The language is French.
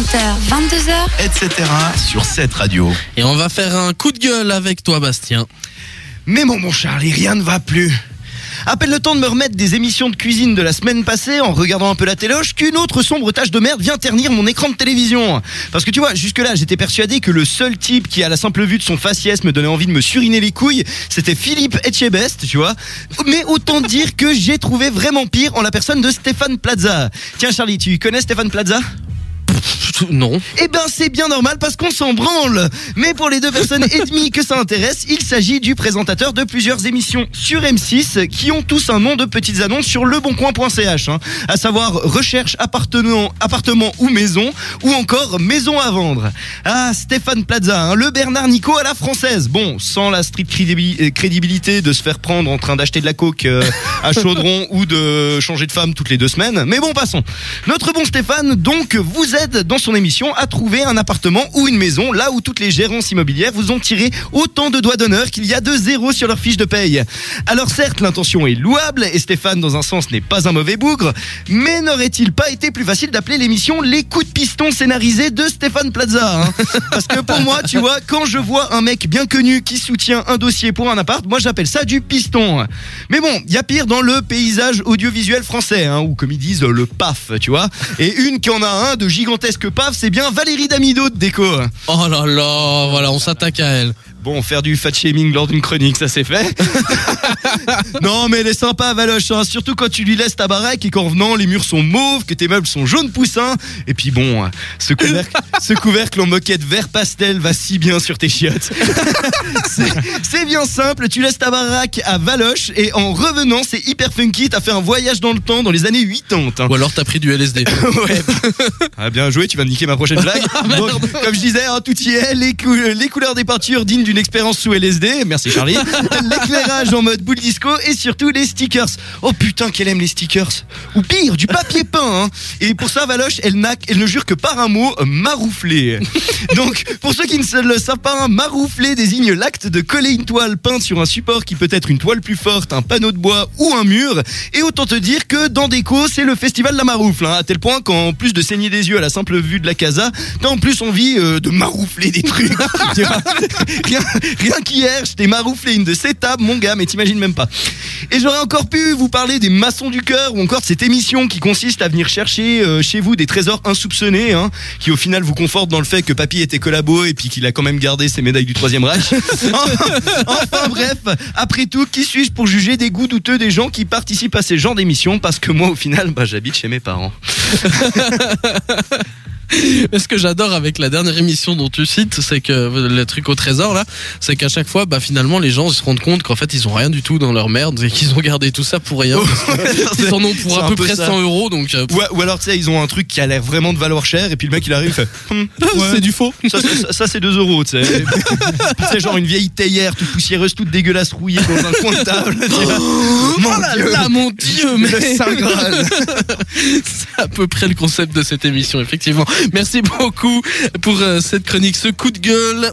20h, 22h, etc. sur cette radio. Et on va faire un coup de gueule avec toi, Bastien. Mais bon, mon Charlie, rien ne va plus. À peine le temps de me remettre des émissions de cuisine de la semaine passée en regardant un peu la téloche qu'une autre sombre tache de merde vient ternir mon écran de télévision. Parce que tu vois, jusque-là, j'étais persuadé que le seul type qui, à la simple vue de son faciès, me donnait envie de me suriner les couilles, c'était Philippe Etchebest, tu vois. Mais autant dire que j'ai trouvé vraiment pire en la personne de Stéphane Plaza. Tiens, Charlie, tu connais Stéphane Plaza? Non. eh ben c'est bien normal parce qu'on s'en branle. Mais pour les deux personnes et demie que ça intéresse, il s'agit du présentateur de plusieurs émissions sur M6 qui ont tous un nom de petites annonces sur leboncoin.ch, hein, à savoir recherche appartement, ou maison ou encore maison à vendre. Ah Stéphane Plaza, hein, le Bernard Nico à la française. Bon, sans la crédibi- euh, crédibilité de se faire prendre en train d'acheter de la coke euh, à Chaudron ou de changer de femme toutes les deux semaines. Mais bon, passons. Notre bon Stéphane, donc, vous aide dans son émission à trouver un appartement ou une maison là où toutes les gérances immobilières vous ont tiré autant de doigts d'honneur qu'il y a de zéros sur leur fiche de paye. Alors certes, l'intention est louable et Stéphane, dans un sens, n'est pas un mauvais bougre, mais n'aurait-il pas été plus facile d'appeler l'émission Les coups de piston scénarisés de Stéphane Plaza hein? Parce que pour moi, tu vois, quand je vois un mec bien connu qui soutient un dossier pour un appart, moi j'appelle ça du piston. Mais bon, il y a pire dans le paysage audiovisuel français, hein, ou comme ils disent, le PAF, tu vois. Et une qui en a un de gigantesque C'est bien Valérie Damido de Déco. Oh là là, voilà, on s'attaque à elle. Bon, faire du fat shaming lors d'une chronique, ça c'est fait. non, mais elle est sympa, Valoche, hein, surtout quand tu lui laisses ta baraque et qu'en venant, les murs sont mauves, que tes meubles sont jaunes poussins. Et puis bon, ce couvercle, ce couvercle en moquette vert pastel va si bien sur tes chiottes. C'est- bien simple, tu laisses ta baraque à Valoche et en revenant, c'est hyper funky, t'as fait un voyage dans le temps dans les années 80. hein. Ou alors t'as pris du LSD. Ouais. Ah, bien joué, tu vas me niquer ma prochaine blague. Donc, comme je disais, hein, tout y est, les, cou- les couleurs des peintures dignes d'une expérience sous LSD, merci Charlie, l'éclairage en mode boule disco et surtout les stickers. Oh putain, qu'elle aime les stickers. Ou pire, du papier peint. hein. Et pour ça, Valoche, elle, elle ne jure que par un mot, marouflé. Donc, pour ceux qui ne le savent pas, hein, marouflé désigne l'acte de coller une toile peinte sur un support qui peut être une toile plus forte, un panneau de bois ou un mur. Et autant te dire que dans Déco, c'est le festival de la maroufle, hein, à tel point qu'en plus de saigner des yeux à la simple vue de la casa, t'as en plus envie euh, de maroufler des trucs. rien, rien qu'hier, je t'ai marouflé une de ces tables, mon gars, mais t'imagines même pas. Et j'aurais encore pu vous parler des maçons du cœur ou encore de cette émission qui consiste à venir chercher euh, chez vous des trésors insoupçonnés, hein, qui au final vous conforte dans le fait que papy était collabo et puis qu'il a quand même gardé ses médailles du troisième Reich. enfin bref, après tout, qui suis-je pour juger des goûts douteux des gens qui participent à ces genres d'émissions Parce que moi, au final, bah, j'habite chez mes parents. Ce que j'adore avec la dernière émission dont tu cites, c'est que le truc au trésor là, c'est qu'à chaque fois, bah finalement, les gens se rendent compte qu'en fait, ils ont rien du tout dans leur merde et qu'ils ont gardé tout ça pour rien. Ils en ont pour à peu peu près ça. 100 euros, donc euh, Ou, ou alors, tu sais, ils ont un truc qui a l'air vraiment de valoir cher, et puis le mec il arrive, il fait Hum, ouais, c'est du faux. Ça, ça, ça, c'est 2 euros, tu sais. c'est genre une vieille théière toute poussiéreuse, toute dégueulasse rouillée dans un coin de table. Mon Oh là Dieu. là, mon dieu, mais c'est à peu près le concept de cette émission, effectivement. Merci beaucoup pour euh, cette chronique, ce coup de gueule.